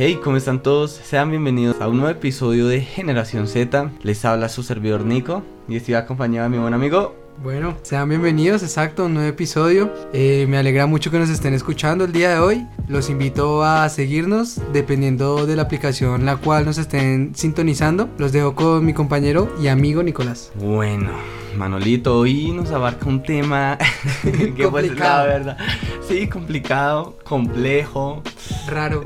Hey, ¿cómo están todos? Sean bienvenidos a un nuevo episodio de Generación Z. Les habla su servidor Nico y estoy acompañado de mi buen amigo. Bueno, sean bienvenidos, exacto, a un nuevo episodio. Eh, me alegra mucho que nos estén escuchando el día de hoy. Los invito a seguirnos dependiendo de la aplicación la cual nos estén sintonizando. Los dejo con mi compañero y amigo Nicolás. Bueno, Manolito, hoy nos abarca un tema que pues la verdad, sí, complicado, complejo, raro,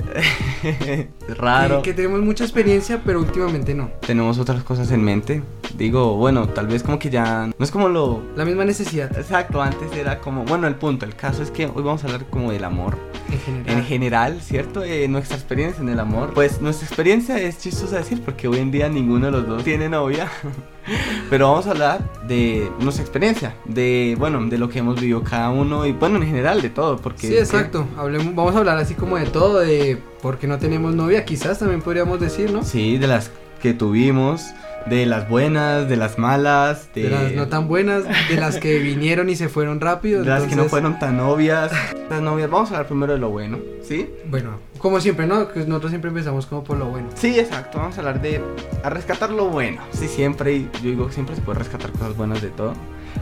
raro, que, que, tenemos mucha experiencia, pero últimamente no. Tenemos otras cosas en mente. Digo, bueno, tal vez como que ya no es como lo la misma necesidad. Exacto, antes era como, bueno, el punto, el caso es que hoy vamos a hablar como del amor en general, en general ¿cierto? Eh, nuestra experiencia en el amor. Pues nuestra experiencia es chistosa decir porque hoy en día ninguno de los dos tiene novia. Pero vamos a hablar de nuestra experiencia, de bueno, de lo que hemos vivido cada uno y bueno, en general de todo, porque Sí, exacto. Hablemos, vamos a hablar así como de todo, de por qué no tenemos novia, quizás también podríamos decir, ¿no? Sí, de las que tuvimos, de las buenas, de las malas, de, las no tan buenas, de las que vinieron y se fueron rápido. De las que no fueron tan novias. Las novias, vamos a hablar primero de lo bueno, ¿sí? Bueno, como siempre, ¿no? Que nosotros siempre empezamos como por lo bueno. Sí, exacto, vamos a hablar de a rescatar lo bueno. Sí, siempre, yo digo, siempre se puede rescatar cosas buenas de todo.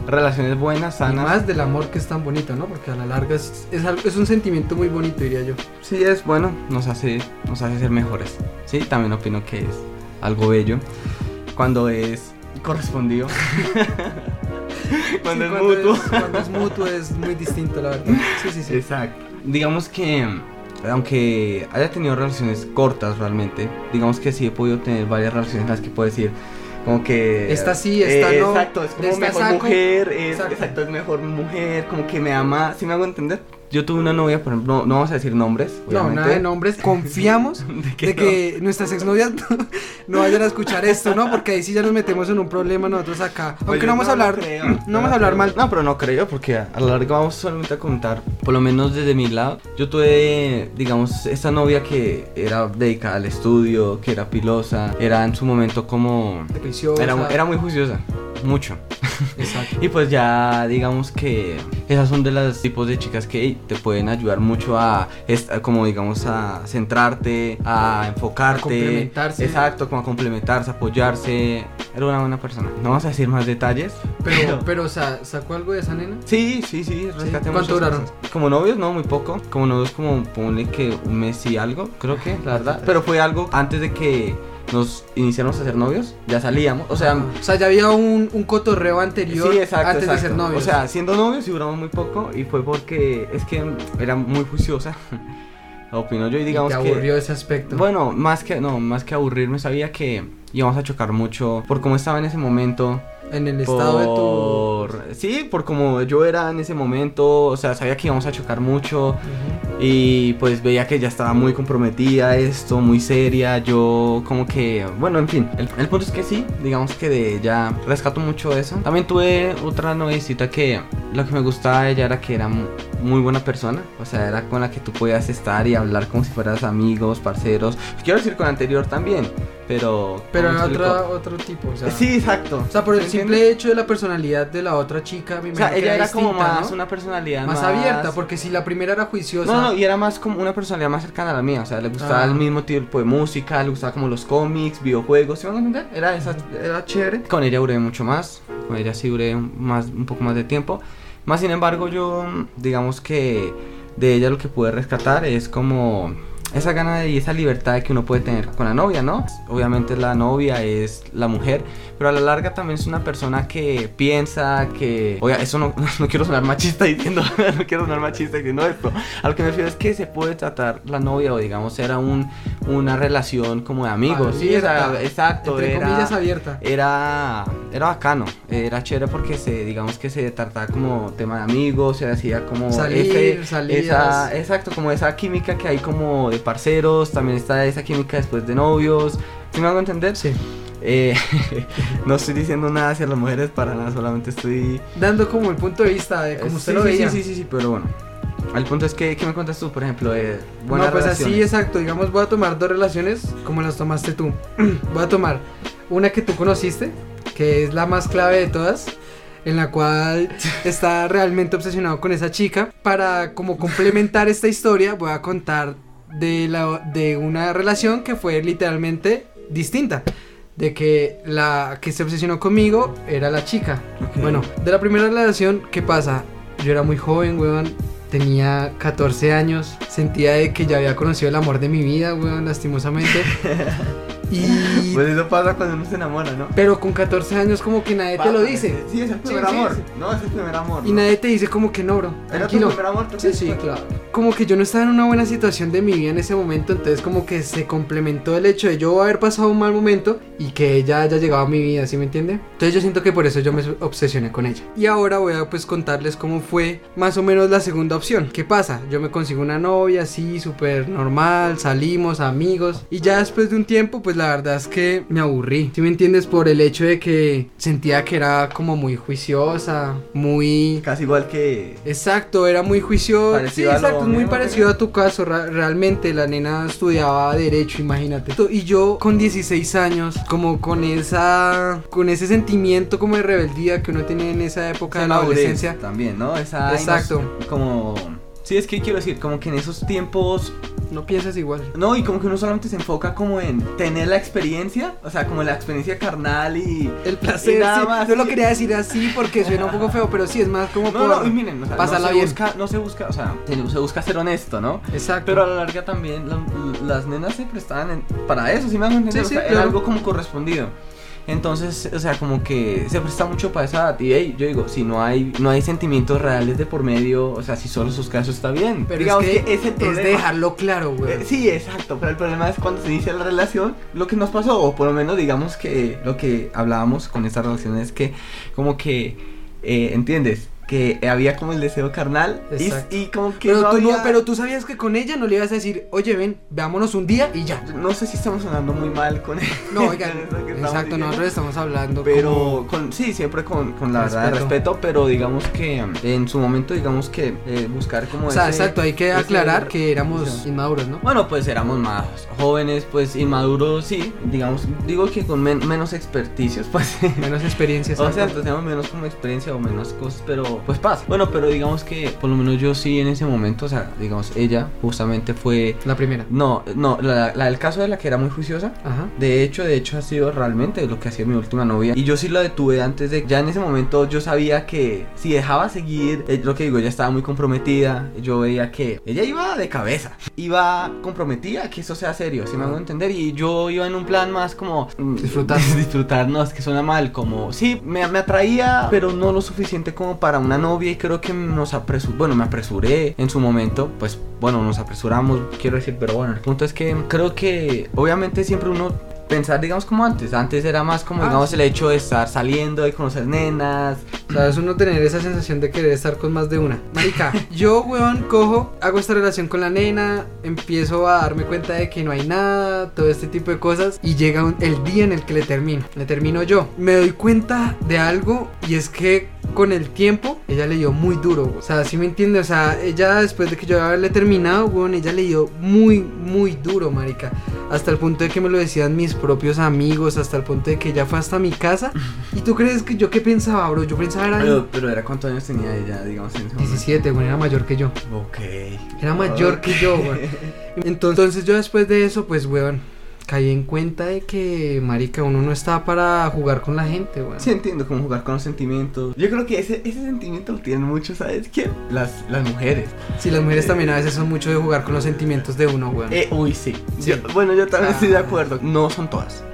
Relaciones buenas, sanas. Y más del amor que es tan bonito, ¿no? Porque a la larga es, es, es un sentimiento muy bonito, diría yo. Sí, es bueno, nos hace, nos hace ser mejores. Sí, también opino que es algo bello cuando es correspondido. cuando es mutuo. cuando es mutuo es muy distinto, la verdad. Sí, sí, sí. Exacto. Digamos que, aunque haya tenido relaciones cortas realmente, digamos que sí he podido tener varias relaciones en las que puedo decir, como que esta sí esta eh, no exacto es como mejor saco. mujer es, exacto. exacto. es mejor mujer como que me ama si me hago entender yo tuve una novia, por ejemplo, no, no vamos a decir nombres. Obviamente. No, nada de nombres. Confiamos de que, de que no? nuestras exnovias no, no, vayan a escuchar esto, ¿no? Porque ahí sí ya nos metemos en un problema nosotros acá. Aunque no vamos a hablar, no, no vamos a hablar mal. No, pero no creo, porque a la larga vamos solamente a contar, por lo menos desde mi lado. Yo tuve, digamos, esta novia que era dedicada al estudio, que era pilosa, era en su momento como. Era, era muy juiciosa mucho. Exacto. y pues ya digamos que esas son de los tipos de chicas que te pueden ayudar mucho a, como digamos, a centrarte, a enfocarte. A complementarse. Exacto, como a complementarse, apoyarse. Era una buena persona. No vamos a decir más detalles. Pero, pero, o sea, ¿sacó algo de esa nena? Sí, sí, sí. ¿Cuánto duraron? Como novios, no, muy poco. Como novios, como ponle que un mes y algo, creo que, la verdad. Pero fue algo antes de que nos iniciamos a ser novios, ya salíamos, o sea... O sea, ya había un, un cotorreo anterior sí, exacto, antes exacto. de ser novios. O sea, siendo novios y duramos muy poco y fue porque es que era muy juiciosa. Opino yo y digamos ¿Y te aburrió ese aspecto. Bueno, más que no, más que aburrirme sabía que íbamos a chocar mucho por cómo estaba en ese momento. En el estado por... de tu... Sí, por como yo era en ese momento, o sea, sabía que íbamos a chocar mucho uh -huh. y pues veía que ya estaba muy comprometida esto, muy seria, yo como que, bueno, en fin, el, el punto es que sí, digamos que de ella rescato mucho eso. También tuve otra noviecita que lo que me gustaba de ella era que era muy buena persona, o sea, era con la que tú podías estar y hablar como si fueras amigos, parceros. Quiero decir con anterior también, pero... Pero era otra, otro tipo, o sea... Sí, exacto. O sea, por el simple hecho de la personalidad de la otra chica, me O sea, ella era, distinta, como más ¿no? una personalidad más, más, abierta, porque si la primera era juiciosa... No, no, y era más como una personalidad más cercana a la mía, o sea, le gustaba ah. el mismo tipo de música, le gustaba como los cómics, videojuegos, ¿se van a entender? Era, esa, era chévere. Con ella duré mucho más, con ella sí duré más, un poco más de tiempo. Más sin embargo, yo digamos que de ella lo que pude rescatar es como esa gana y esa libertad que uno puede tener con la novia, ¿no? Obviamente la novia es la mujer, pero a la larga también es una persona que piensa que, oye, eso no, no quiero sonar machista diciendo, no quiero sonar machista diciendo esto. A lo que me refiero es que se puede tratar la novia o digamos era un, una relación como de amigos, sí, era, exacto, entre era, comillas abierta. Era, era bacano, era chévere porque se, digamos que se trataba como tema de amigos, se hacía como salir, ese, salidas. esa, exacto, como esa química que hay como de parceros, también está esa química después de novios. ¿Sí me hago entender? Sí. Eh, no estoy diciendo nada hacia las mujeres para nada, solamente estoy dando como el punto de vista de cómo usted sí, lo veía. Sí, sí, sí, sí, pero bueno. El punto es que, ¿qué me cuentas tú, por ejemplo, de buenas No, pues relaciones? así, exacto. Digamos, voy a tomar dos relaciones como las tomaste tú. voy a tomar una que tú conociste, que es la más clave de todas, en la cual está realmente obsesionado con esa chica. Para como complementar esta historia, voy a contar de, la, de una relación que fue literalmente distinta. De que la que se obsesionó conmigo era la chica. Bueno, de la primera relación, ¿qué pasa? Yo era muy joven, weón. Tenía 14 años. Sentía de que ya había conocido el amor de mi vida, weón, lastimosamente. y... Pues eso pasa cuando uno se enamora, ¿no? Pero con 14 años como que nadie te lo dice. Sí, es el primer Sí, sí, amor. sí. No, es el primer amor. Y ¿no? nadie te dice como que no, bro. ¿Era tu primer amor? ¿Tú Sí, sí, claro. Como que yo no estaba en una buena situación de mi vida en ese momento, entonces como que se complementó el hecho de yo haber pasado un mal momento y que ella haya llegado a mi vida, ¿sí me entiende? Entonces yo siento que por eso yo me obsesioné con ella. Y ahora voy a pues contarles cómo fue más o menos la segunda opción. ¿Qué pasa? Yo me consigo una novia así, súper normal, salimos, amigos. Y ya después de un tiempo, pues la verdad es que me aburrí. ¿Sí me entiendes? Por el hecho de que sentía que era como muy juiciosa, muy... Casi igual que. Exacto, era muy juicioso. Parecido sí, exacto, muy parecido a tu caso. realmente la nena estudiaba derecho, imagínate. Y yo con 16 años, como con esa con ese sentimiento como de rebeldía que uno tiene en esa época de la adolescencia. También, ¿no? Esa Exacto. como. Sí, es que quiero decir, como que en esos tiempos. No piensas igual. No, y como que uno solamente se enfoca como en tener la experiencia. O sea, como la experiencia carnal y. El placer, Y nada sí. más, Yo lo sí. quería decir así porque suena un poco feo, pero sí es más como No, por no, miren, o sea, pasarla no se bien. busca, no se busca, o sea, se, se busca ser honesto, ¿no? Exacto. Pero a la larga también la- las nenas se prestaban en- para eso, si me hago entender, Sí, o sí, era algo como correspondido. Entonces, o sea, como que se presta mucho para esa. Y hey, yo digo, si no hay, no hay sentimientos reales de por medio, o sea, si solo sus casos está bien. pero Digamos es que, es problema. dejarlo claro, güey. Eh, sí, exacto, pero el problema es cuando se inicia la relación, lo que nos pasó, o por lo menos digamos que lo que hablábamos con esta relación es que como que, eh, ¿entiendes? Que había como el deseo carnal y, como que pero, no tú había... no, pero tú sabías que con ella no le ibas a decir, oye, ven, veámonos un día y ya. No sé si estamos sonando muy mal con No, oigan, exacto, nosotros estamos hablando Pero como- con, sí, siempre con, con la verdad, Respeto. respeto, pero digamos que en su momento, digamos que eh, buscar como O sea, ese- exacto, hay que ese- aclarar que o éramos sea, inmaduros, ¿no? Bueno, pues éramos más jóvenes, pues inmaduros, sí, digamos, digo que con men- menos experticios, pues. Menos experiencias. O sea, tenemos menos como experiencia o menos cosas, pero pues pasa. Bueno, pero digamos que por lo menos yo sí en ese momento, o sea, digamos, ella justamente fue... la primera. No, no, la, la del caso de la que era muy juiciosa. Ajá. De hecho, de hecho ha sido realmente lo que hacía mi última novia. Y yo sí la detuve antes de... Ya en ese momento yo sabía que si dejaba seguir, eh, lo que digo, ella estaba muy comprometida. Yo veía que ella iba de cabeza. Iba comprometida, que eso sea serio, si me hago entender. Y yo iba en un plan más como... mm, Disfrutar. disfrutar, no, es que suena mal. Como, sí, me, me atraía, pero no lo suficiente como para una novia. Y creo que nos apresuré, bueno, me apresuré en su momento. Pues bueno, nos apresuramos, quiero decir, pero bueno, el punto es que creo que obviamente siempre uno pensar, digamos, como antes. Antes era más como, Ah, digamos, sí. el hecho de estar saliendo, de conocer nenas. Sabes, uno tener esa sensación de querer estar con más de una. Marica, yo, weón, cojo, hago esta relación con la nena, empiezo a darme cuenta de que no hay nada, todo este tipo de cosas, y llega un- el día en el que le termino. Le termino yo. Me doy cuenta de algo, y es que con el tiempo, ella le dio muy duro. O sea, ¿sí me entiende? O sea, ella después de que yo haberle terminado, weón, ella le dio muy, muy duro, marica. Hasta el punto de que me lo decían mis propios amigos, hasta el punto de que ella fue hasta mi casa. ¿Y tú crees que yo qué pensaba, bro? Yo pensaba era Pero, pero era cuántos años tenía ella, digamos, en ese momento? 17, güey, era mayor que yo. Ok. Era mayor que yo, güey. Entonces yo después de eso, pues, weón, caí en cuenta de que, marica, uno no está para jugar con la gente, weón. Sí entiendo cómo jugar con los sentimientos. Yo creo que ese, ese sentimiento lo tienen muchos, ¿sabes quién? Las, las mujeres. Sí, las mujeres también a veces son mucho de jugar con los sentimientos de uno, weón. Eh, uy, sí. Sí. Yo- bueno, yo también Ah. estoy de acuerdo. No son todas.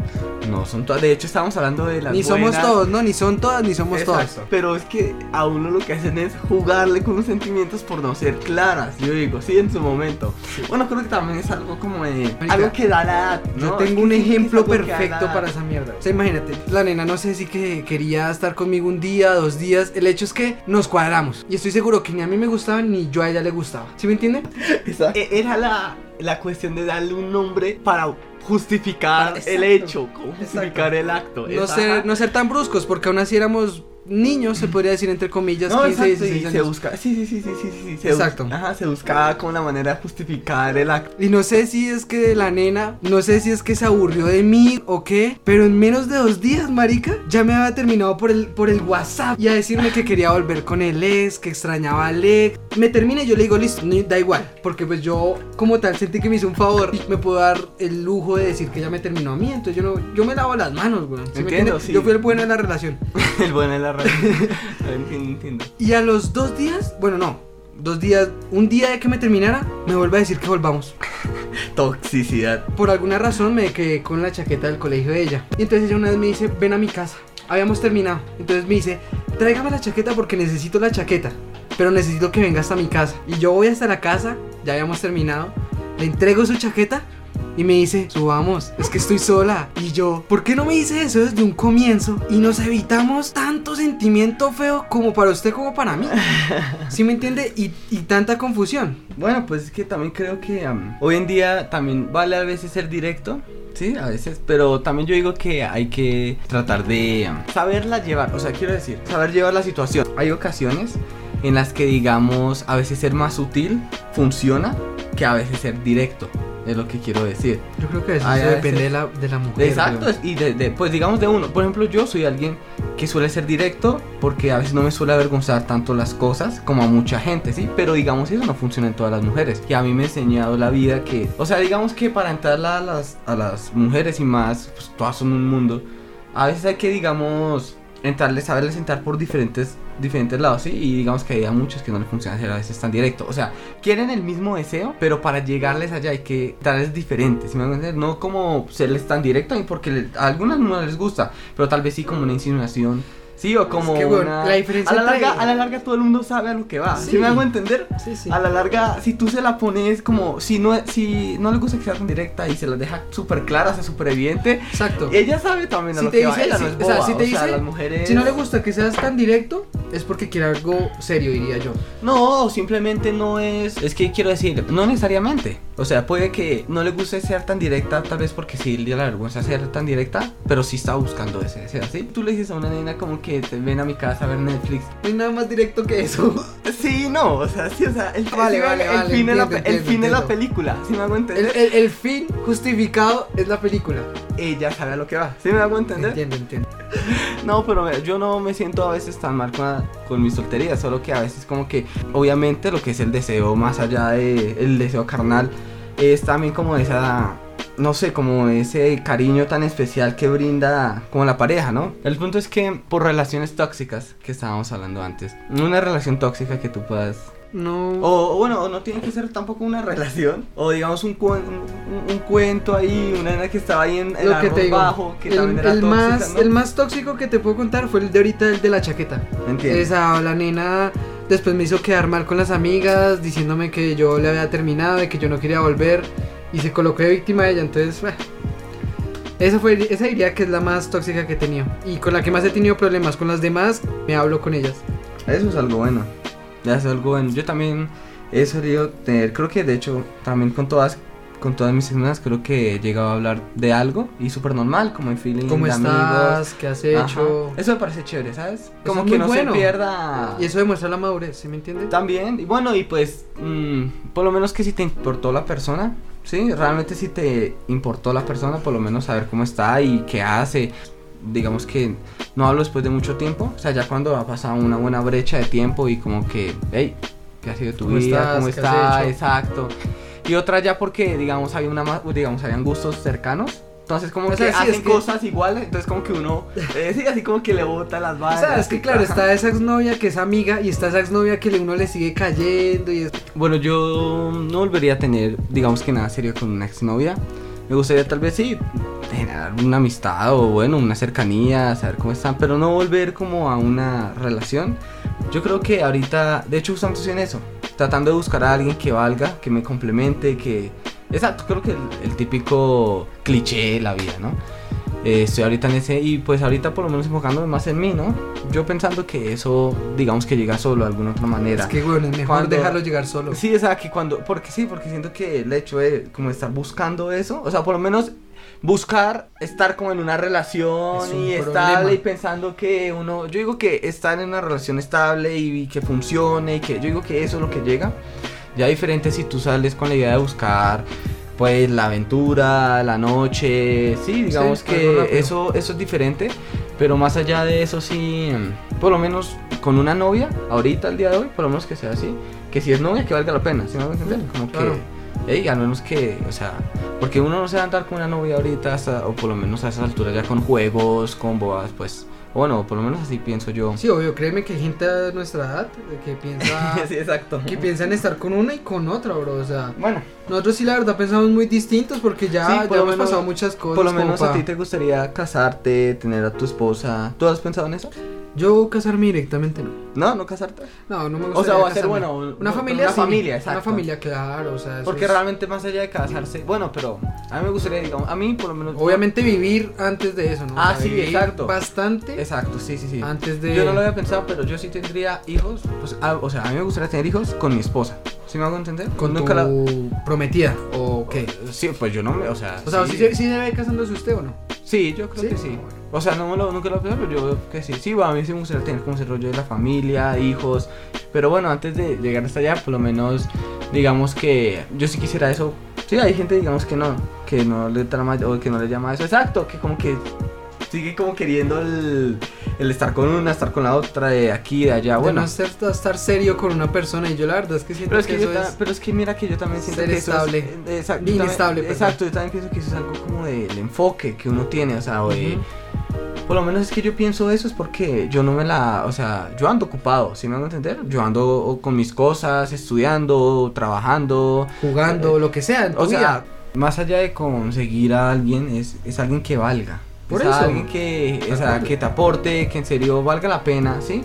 No son todas. De hecho, estábamos hablando de las ni somos todos, ¿no? Ni son todas, ni somos Exacto. todos. Pero es que a uno lo que hacen es jugarle con los sentimientos por no ser claras. Yo digo, sí, en su momento. Bueno, creo que también es algo como de. Algo que da la edad. Yo ¿no? tengo Es un ejemplo perfecto para esa mierda. O sea, imagínate, la nena no sé si que quería estar conmigo un día, dos días. El hecho es que nos cuadramos. Y estoy seguro que ni a mí me gustaba ni yo a ella le gustaba. ¿Sí me entienden? Exacto. E- Era la, la cuestión de darle un nombre para justificar Para- el hecho, justificar Exacto. el acto. No ser, no ser tan bruscos, porque aún así éramos niños, se podría decir entre comillas, No, 15, exacto, y 16 se busca, sí, sí, sí, sí, sí, sí, se Exacto. bus- ajá, se buscaba como una manera de justificar el acto. Y no sé si es que la nena, no sé si es que se aburrió de mí o qué, pero en menos de dos días, marica, ya me había terminado por el, por el WhatsApp y a decirme que quería volver con el ex, que extrañaba al ex. Me termina y yo le digo, listo, no, da igual, porque pues yo como tal sentí que me hizo un favor y me puedo dar el lujo de decir que ya me terminó a mí, entonces yo no, yo me lavo las manos, güey. ¿sí Entiendo, sí. Yo fui el bueno de la relación. el bueno de la radio. entiendo, entiendo. Y a los dos días, bueno, no, dos días, un día de que me terminara, me vuelve a decir que volvamos. Toxicidad. Por alguna razón me quedé con la chaqueta del colegio de ella. Y entonces ella una vez me dice, ven a mi casa. Habíamos terminado. Entonces me dice, tráigame la chaqueta porque necesito la chaqueta. Pero necesito que venga hasta mi casa. Y yo voy hasta la casa, ya habíamos terminado. Le entrego su chaqueta y me dice, subamos, es que estoy sola. Y yo, ¿por qué no me dice eso desde un comienzo? Y nos evitamos tanto sentimiento feo como para usted como para mí. ¿Sí me entiende? Y, y tanta confusión. Bueno, pues es que también creo que am, hoy en día también vale a veces ser directo, sí, a veces, pero también yo digo que hay que tratar de saberla llevar, o sea, quiero decir, saber llevar la situación. Hay ocasiones en las que digamos a veces ser más sutil funciona que a veces ser directo, es lo que quiero decir. Yo creo que eso, Ay, eso ay, depende de la, de la mujer. Exacto, y de, de- pues digamos de uno. Por ejemplo, yo soy alguien que suele ser directo porque a veces no me suele avergonzar tanto las cosas como a mucha gente, ¿sí? Pero digamos eso no funciona en todas las mujeres. Y a mí me ha enseñado la vida que, o sea, digamos que para entrar a las, a las mujeres y más, pues todas son un mundo, a veces hay que, digamos, entrarles, saberles entrar por diferentes diferentes lados, ¿sí? Y digamos que hay muchos que no les funciona ser a veces tan directo. O sea, quieren el mismo deseo, pero para llegarles allá hay que darles diferentes. No como serles tan directo, porque a algunas no les gusta, pero tal vez sí como una insinuación. Sí, o como que, bueno, una... la diferencia a la entre- larga, a la larga todo el mundo sabe a lo que va. ¿Sí, Sí. me hago entender? Sí, sí. A la larga, si tú se la pones como, si no, si no le gusta que sea tan directa y se la deja súper clara, o sea, súper evidente, Exacto. ella sabe también a Si lo te que va. Ella si- no es o sea, si te o sea, dice- las mujeres... Si no le gusta que seas tan directo, es porque quiere algo serio, diría yo. No, simplemente no es. Es que quiero decir, no necesariamente. O sea, puede que no le guste ser tan directa, tal vez porque sí le da la vergüenza ser tan directa, pero sí está buscando ese deseo, ¿sí? Tú le dices a una nena como que te ven a mi casa a ver Netflix. No hay nada más directo que eso. Sí, no, o sea, sí, o sea, el, Vale, vale, el vale, fin, de, la, entiendo, el entiendo, fin de la entiendo. película, ¿sí me hago El, entender? el- el fin justificado es la película. Ella sabe a lo que va, ¿sí me hago entender? Entiendo, entiendo. No, pero me- yo no me siento a veces tan mal con, con mi soltería, solo que a veces como que, obviamente lo que es el deseo más allá de el deseo carnal, es también como esa, no sé, como ese cariño tan especial que brinda como la pareja, ¿no? El punto es que por relaciones tóxicas que estábamos hablando antes, una relación tóxica que tú puedas No. o o bueno, no tiene que ser tampoco una relación. O digamos un, un, un cuento ahí, una nena que estaba ahí en el lo que te arroz digo. bajo, que el, también era el tóxica, más, ¿no? el más tóxico que te puedo contar fue el de ahorita, el de la chaqueta. Entiendo. Esa, la nena después me hizo quedar mal con las amigas, diciéndome que yo le había terminado y que yo no quería volver. Y se colocó de víctima de ella, entonces, bueno. Esa, fue, esa diría que es la más tóxica que he tenido. Y con la que más he tenido problemas. Con las demás, me hablo con ellas. Eso es algo bueno. Eso es algo bueno. Yo también he solido tener, creo que de hecho también con todas con todas mis hermanas creo que he llegado a hablar de algo y súper normal, como en feeling ¿Cómo de estás? amigos. ¿Qué has Ajá. hecho? Eso me parece chévere, ¿sabes? Como es que no bueno. se pierda. Y eso demuestra la madurez, ¿sí me entiendes? También, y bueno, y pues, mm, por lo menos que si te importó la persona, ¿sí? Realmente si te importó la persona, por lo menos saber cómo está y qué hace. Digamos que no hablo después de mucho tiempo, o sea, ya cuando ha pasado una buena brecha de tiempo y como que, hey, ¿qué ha sido tu ¿Cómo vida? estás? ¿Cómo ¿Qué has está? hecho? Exacto. Y otra ya porque, digamos, había una más, digamos, habían gustos cercanos. Entonces como O que sea, sí, hacen es que- cosas iguales, entonces como que uno, eh, sí, así como que le bota las O balas. sea, es que claro, está esa exnovia que es amiga y está esa exnovia que uno le sigue cayendo y es... Bueno, yo no volvería a tener, digamos que nada serio con una exnovia. Me gustaría tal vez sí generar una amistad o bueno, una cercanía, saber cómo están, pero no volver como a una relación. Yo creo que ahorita, de hecho, justamente estoy en eso, tratando de buscar a alguien que valga, que me complemente, que... Exacto, creo que el, el típico cliché de la vida, ¿no? Eh, estoy ahorita en ese y pues ahorita por lo menos enfocándome más en mí, ¿no? Yo pensando que eso, digamos que llega solo de alguna otra manera. Es que bueno, es mejor Cuando- dejarlo llegar solo. Sí, o sea, que cuando, porque sí, porque siento que el hecho de como estar buscando eso, o sea, por lo menos buscar estar como en una relación Es un y problema. estable y pensando que uno, yo digo que estar en una relación estable y, y que funcione y que yo digo que eso es lo que llega. Ya diferente si tú sales con la idea de buscar pues la aventura, la noche, sí, digamos Sí, que eso eso es diferente, pero más allá de eso sí, por lo menos con una novia, ahorita al día de hoy, por lo menos que sea así, que si es novia que valga la pena, ¿sí me van a entender? Como claro. que Ey, al menos que, o sea, porque uno no se va a andar con una novia ahorita, hasta- o por lo menos a esas alturas ya con juegos, con bodas, pues, bueno, por lo menos así pienso yo. Sí, obvio, créeme que hay gente a nuestra edad que piensa sí, exacto. que piensa en estar con una y con otra, bro. O sea, Bueno, nosotros sí la verdad pensamos muy distintos porque ya, Sí, ya lo hemos menos- pasado muchas cosas. por lo menos a pa- ti te gustaría casarte, tener a tu esposa. ¿Tú has pensado en eso? Yo casarme directamente no. No, no casarte. No, no me gusta. O sea, va a ser bueno. Una una familia, Una sí. familia, Una exacto. familia, claro. O sea, Porque es- realmente más allá de casarse, bueno, pero a mí me gustaría, digamos, a mí por lo menos. Obviamente vivir antes de eso, ¿no? Ah, O sea, sí, exacto. Bastante Exacto, sí, sí, sí. antes de. Yo no lo había pensado, pero yo sí tendría hijos. Pues, a- o sea, a mí me gustaría tener hijos con mi esposa. ¿Sí me hago entender? con Nunca la- tu prometida o qué. Sí, pues yo no me, o sea. O sea, sí, ¿sí, sí se ve casándose usted o no? Sí, yo creo ¿Sí? que sí. O sea, no me lo, nunca lo he pensado, pero yo veo que sí. Sí, bueno, a mí sí me gustaría tener como ese rollo de la familia, hijos. Pero bueno, antes de llegar hasta allá, por lo menos, digamos que yo sí quisiera eso. Sí, hay gente, digamos que no, que no le trama o que no le llama eso. Exacto, que como que sigue como queriendo el, el estar con una, estar con la otra, de aquí, de allá. De Bueno, no ser- estar serio con una persona y yo la verdad es que siento pero es que, que, yo eso ta- es... pero es que mira que yo también siento ser que eso estable. es, eh, exacto, yo Inestable, también- exacto, yo también pienso que eso es algo como del enfoque que uno tiene, o sea, o de, por lo menos es que yo pienso eso es porque yo no me la, o sea, yo ando ocupado, ¿sí me van a entender? Yo ando con mis cosas, estudiando, trabajando, jugando, lo que sea. o sea, vida. más allá de conseguir a alguien, es, es alguien que valga. Por es eso. alguien que, o sea, que te aporte, que en serio valga la pena, ¿sí?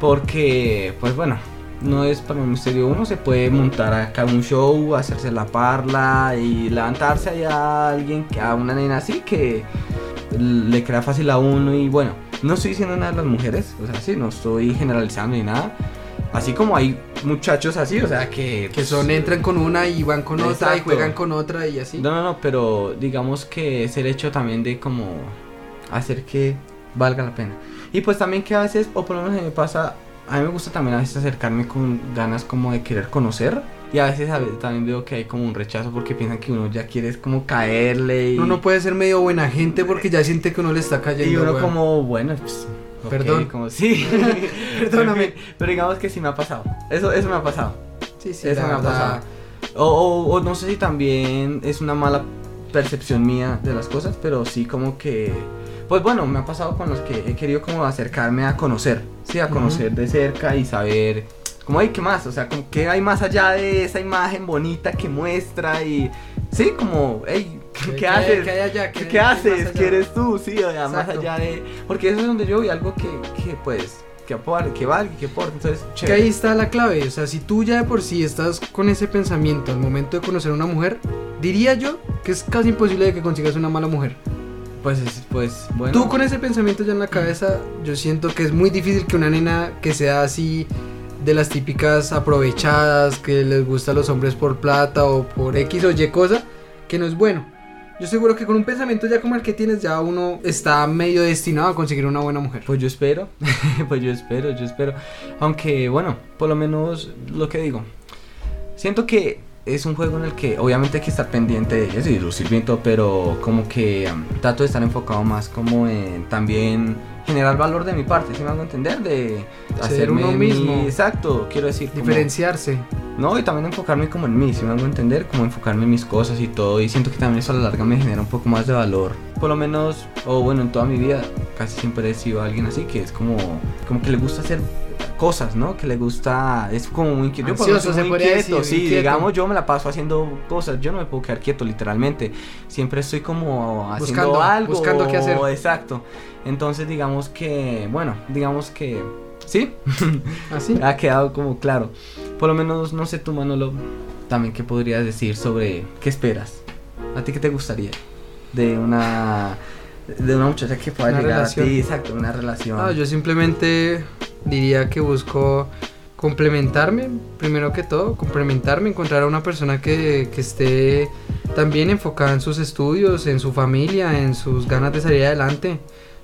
Porque, pues bueno, no es para un misterio. Uno se puede montar acá un show, hacerse la parla y levantarse allá a alguien, a una nena así que le crea fácil a uno. Y bueno, no estoy diciendo nada de las mujeres, o sea, sí, no estoy generalizando ni nada. Así como hay muchachos así, o sea, que. Que son, entran con una y van con otra y juegan con otra y así. No, no, no, pero digamos que es el hecho también de como hacer que valga la pena. Y pues también que a veces, o por lo menos a mí me pasa, a mí me gusta también a veces acercarme con ganas como de querer conocer. Y a veces, a veces también veo que hay como un rechazo porque piensan que uno ya quiere es como caerle y, Uno no puede ser medio buena gente porque ya siente que uno le está cayendo. y uno como, bueno, pues, ok, Perdón. como sí. Perdóname. Pero digamos que sí me ha pasado. Eso, eso me ha pasado. Sí, sí, Eso me ha verdad. pasado. O, o- o no sé si también es una mala percepción mía de las cosas, pero sí como que... Pues bueno, me ha pasado con los que he querido como acercarme a conocer, sí, a conocer de cerca y saber, como, hay ¿qué más? O sea, como, ¿qué hay más allá de esa imagen bonita que muestra? Y, sí, como, hey, ¿qué, ¿Qué- haces? qué hay allá? ¿Qué, ¿Qué- haces? ¿Qué eres tú? Sí, o sea, más allá de... Porque eso es donde yo vi algo que, que pues, que aporte, que valga, que aporte, entonces, Que chévere. ahí está la clave, o sea, si tú ya de por sí estás con ese pensamiento al momento de conocer a una mujer, diría yo que es casi imposible de que consigas una mala mujer. Pues, es- pues, bueno. Tú con ese pensamiento ya en la cabeza, yo siento que es muy difícil que una nena que sea así de las típicas aprovechadas, que les gusta a los hombres por plata o por X o Y cosa, que no es bueno. Yo seguro que con un pensamiento ya como el que tienes, ya uno está medio destinado a conseguir una buena mujer. Pues yo espero, pues yo espero, yo espero. Aunque, bueno, por lo menos lo que digo. Siento que es un juego en el que obviamente hay que estar pendiente de eso y lucir bien todo, pero como que um, trato de estar enfocado más como en también generar valor de mi parte, si me hago entender? De hacerme uno mi- mismo. Exacto, quiero decir. como- Diferenciarse. No, y también enfocarme como en mí, si me hago entender, como enfocarme en mis cosas y todo. Y siento que también eso a la larga me genera un poco más de valor. Por lo menos, o bueno, en toda mi vida casi siempre he sido alguien así que es como, como que le gusta hacer cosas, ¿no? Que le gusta, es como muy inquieto. Yo Ansioso, soy se muy inquieto, decir, sí, inquieto. digamos, yo me la paso haciendo cosas, yo no me puedo quedar quieto literalmente. Siempre estoy como haciendo Buscando, algo. buscando qué hacer. Exacto. Entonces, digamos que, bueno, digamos que, sí, Así. ha quedado como claro. Por lo menos, no sé tú, Manolo, también qué podrías decir sobre qué esperas. ¿A ti qué te gustaría de una de una muchacha que pueda Una llegar relación. a ti, exacto, una relación? Ah, yo simplemente diría que busco complementarme, primero que todo, complementarme, encontrar a una persona que, que esté también enfocada en sus estudios, en su familia, en sus ganas de salir adelante.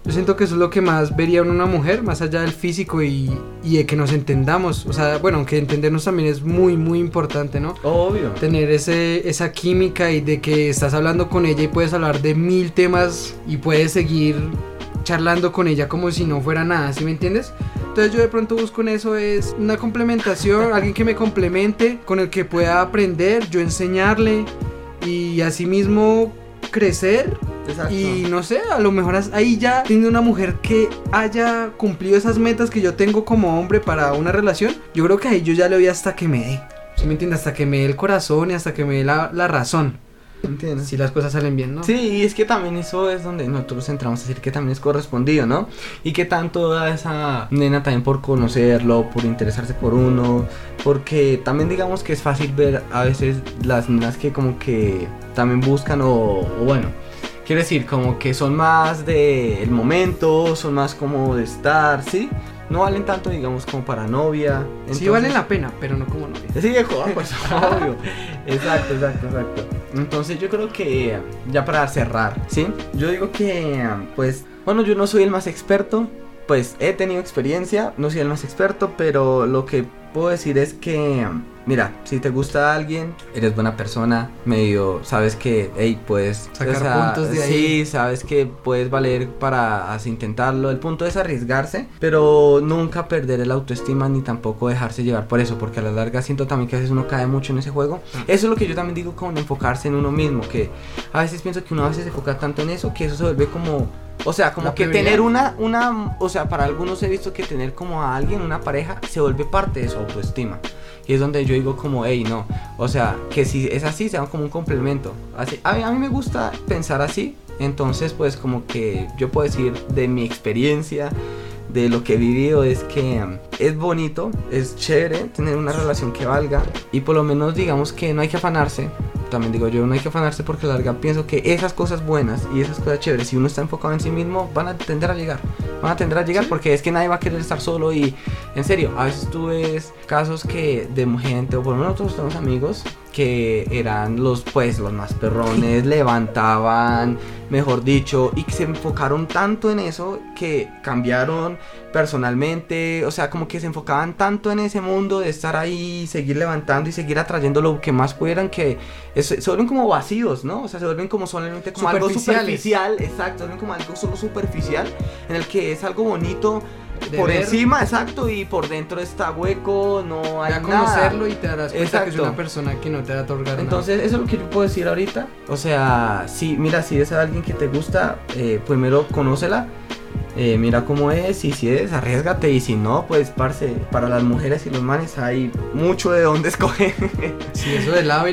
Yo siento que eso es lo que más vería en una mujer, más allá del físico y, y, de que nos entendamos. O sea, bueno, aunque entendernos también es muy, muy importante, ¿no? Obvio. Tener ese, esa química y de que estás hablando con ella y puedes hablar de mil temas y puedes seguir charlando con ella como si no fuera nada, ¿sí me entiendes? Entonces yo de pronto busco en eso es una complementación, alguien que me complemente, con el que pueda aprender, yo enseñarle y asimismo crecer Exacto. y no sé, a lo mejor ahí ya tiene una mujer que haya cumplido esas metas que yo tengo como hombre para una relación, yo creo que ahí yo ya le voy hasta que me dé. ¿Sí me entiendes? Hasta que me dé el corazón y hasta que me dé la, la razón. ¿Entiendes? Si las cosas salen bien, ¿no? Sí, y es que también eso es donde nosotros entramos a decir que también es correspondido, ¿no? Y que tanto da esa nena también por conocerlo, por interesarse por uno, porque también digamos que es fácil ver a veces las nenas que como que también buscan o, o bueno, quiero decir, como que son más de el momento, son más como de estar, ¿sí? No valen tanto, digamos, como para novia. Sí valen la pena, pero no como novia. Sí, viejo, pues obvio. Exacto, exacto, exacto. Entonces yo creo que ya para cerrar, ¿sí? Yo digo que, pues, bueno, yo no soy el más experto, pues he tenido experiencia, no soy el más experto, pero lo que puedo decir es que, mira, si te gusta alguien, eres buena persona, medio, sabes que, hey, puedes Sacar puntos de ahí. Sí, sabes que puedes valer para así intentarlo. El punto es arriesgarse, pero nunca perder el autoestima ni tampoco dejarse llevar por eso, porque a la larga siento también que a veces uno cae mucho en ese juego. Eso es lo que yo también digo con enfocarse en uno mismo, que a veces pienso que uno a veces se enfoca tanto en eso que eso se vuelve como o sea, como que tener una, una, o sea, para algunos he visto que tener como a alguien, una pareja, se vuelve parte de su autoestima. Y es donde yo digo como, hey, no. O sea, que si es así, sea como un complemento. Así, a, mí, a mí me gusta pensar así. Entonces, pues como que yo puedo decir de mi experiencia, de lo que he vivido, es que um, es bonito, es chévere tener una relación que valga. Y por lo menos digamos que no hay que afanarse. También digo yo, no hay que afanarse porque a la larga pienso que esas cosas buenas y esas cosas chéveres, si uno está enfocado en sí mismo, van a tender a llegar. Van a tender a llegar porque es que nadie va a querer estar solo y en serio, a veces tú ves casos que de gente, o por lo menos nosotros tenemos amigos que eran los pues los más perrones, levantaban, mejor dicho, y se enfocaron tanto en eso que cambiaron personalmente, o sea, como que se enfocaban tanto en ese mundo de estar ahí, seguir levantando y seguir atrayendo lo que más pudieran que es- se vuelven como vacíos, ¿no? O sea, se vuelven como solamente como algo superficial, exacto, se vuelven como algo solo superficial en el que es algo bonito De por ver. encima, exacto, y por dentro está hueco, no hay nada. conocerlo y te darás cuenta que es una persona que no te va a otorgar Entonces, eso es lo que yo puedo decir ahorita. O sea, si, mira, si es alguien que te gusta, eh, primero conócela, eh, mira cómo es, y si es, arriesgate, y si no, pues, parce, para las mujeres y los manes hay mucho de dónde escoger. Sí, eso de lado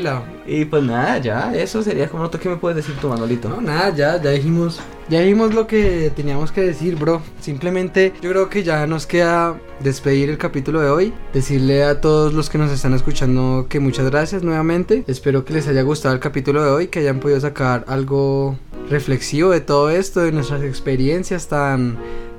y pues nada, ya, eso sería como lo que me puedes decir tú, Manolito. No, nada, ya, ya dijimos. Ya dijimos lo que teníamos que decir, bro. Simplemente yo creo que ya nos queda despedir el capítulo de hoy. Decirle a todos los que nos están escuchando que muchas gracias nuevamente. Espero que les haya gustado el capítulo de hoy, que hayan podido sacar algo reflexivo de todo esto, de nuestras experiencias tan,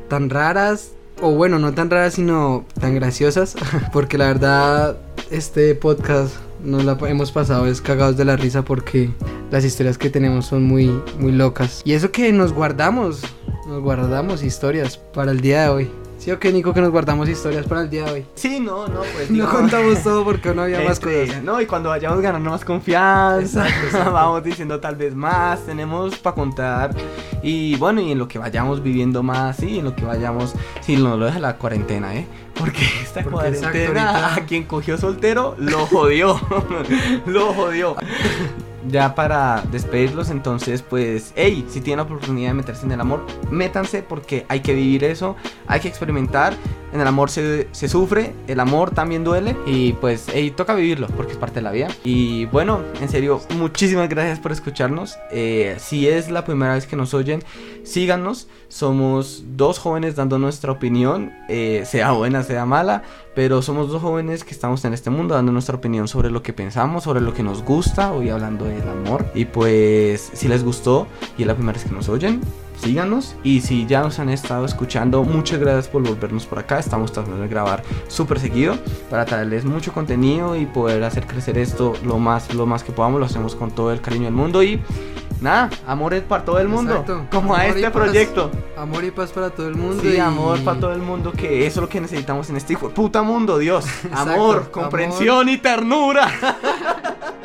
tan raras. O bueno, no tan raras, sino tan graciosas. Porque la verdad, este podcast nos la hemos pasado es cagados de la risa porque las historias que tenemos son muy, muy locas. Y eso que nos guardamos, nos guardamos historias para el día de hoy. ¿Sí o qué, Nico, que nos guardamos historias para el día de hoy? Sí, no, no, pues No digamos- contamos todo porque no había más Este, cosas. No, y cuando vayamos ganando más confianza, Exacto, exacto. vamos diciendo tal vez más, tenemos para contar. Y bueno, y en lo que vayamos viviendo más, sí, en lo que vayamos, sí, no lo deja la cuarentena, ¿eh? Porque esta Porque exacto, cuarentena ahorita- a quien cogió soltero lo jodió, lo jodió. Ya para despedirlos, entonces, pues, hey, si tienen la oportunidad de meterse en el amor, métanse porque hay que vivir eso, hay que experimentar. En el amor se, se sufre, el amor también duele y pues, hey, toca vivirlo porque es parte de la vida. Y bueno, en serio, muchísimas gracias por escucharnos. Eh, si es la primera vez que nos oyen, síganos. Somos dos jóvenes dando nuestra opinión, eh, sea buena, sea mala, pero somos dos jóvenes que estamos en este mundo dando nuestra opinión sobre lo que pensamos, sobre lo que nos gusta, hoy hablando del amor. Y pues, si les gustó y es la primera vez que nos oyen, síganos. Y si ya nos han estado escuchando, muchas gracias por volvernos por acá. Estamos tratando de grabar súper seguido para traerles mucho contenido y poder hacer crecer esto lo más, lo más que podamos. Lo hacemos con todo el cariño del mundo y nada, amor es para todo el mundo. Exacto. Como a Amor este paz. proyecto. Amor y paz para todo el mundo. Sí, y- amor para todo el mundo, que eso es lo que necesitamos en este hijo puta mundo, Dios. Exacto, Amor, amor. comprensión y ternura.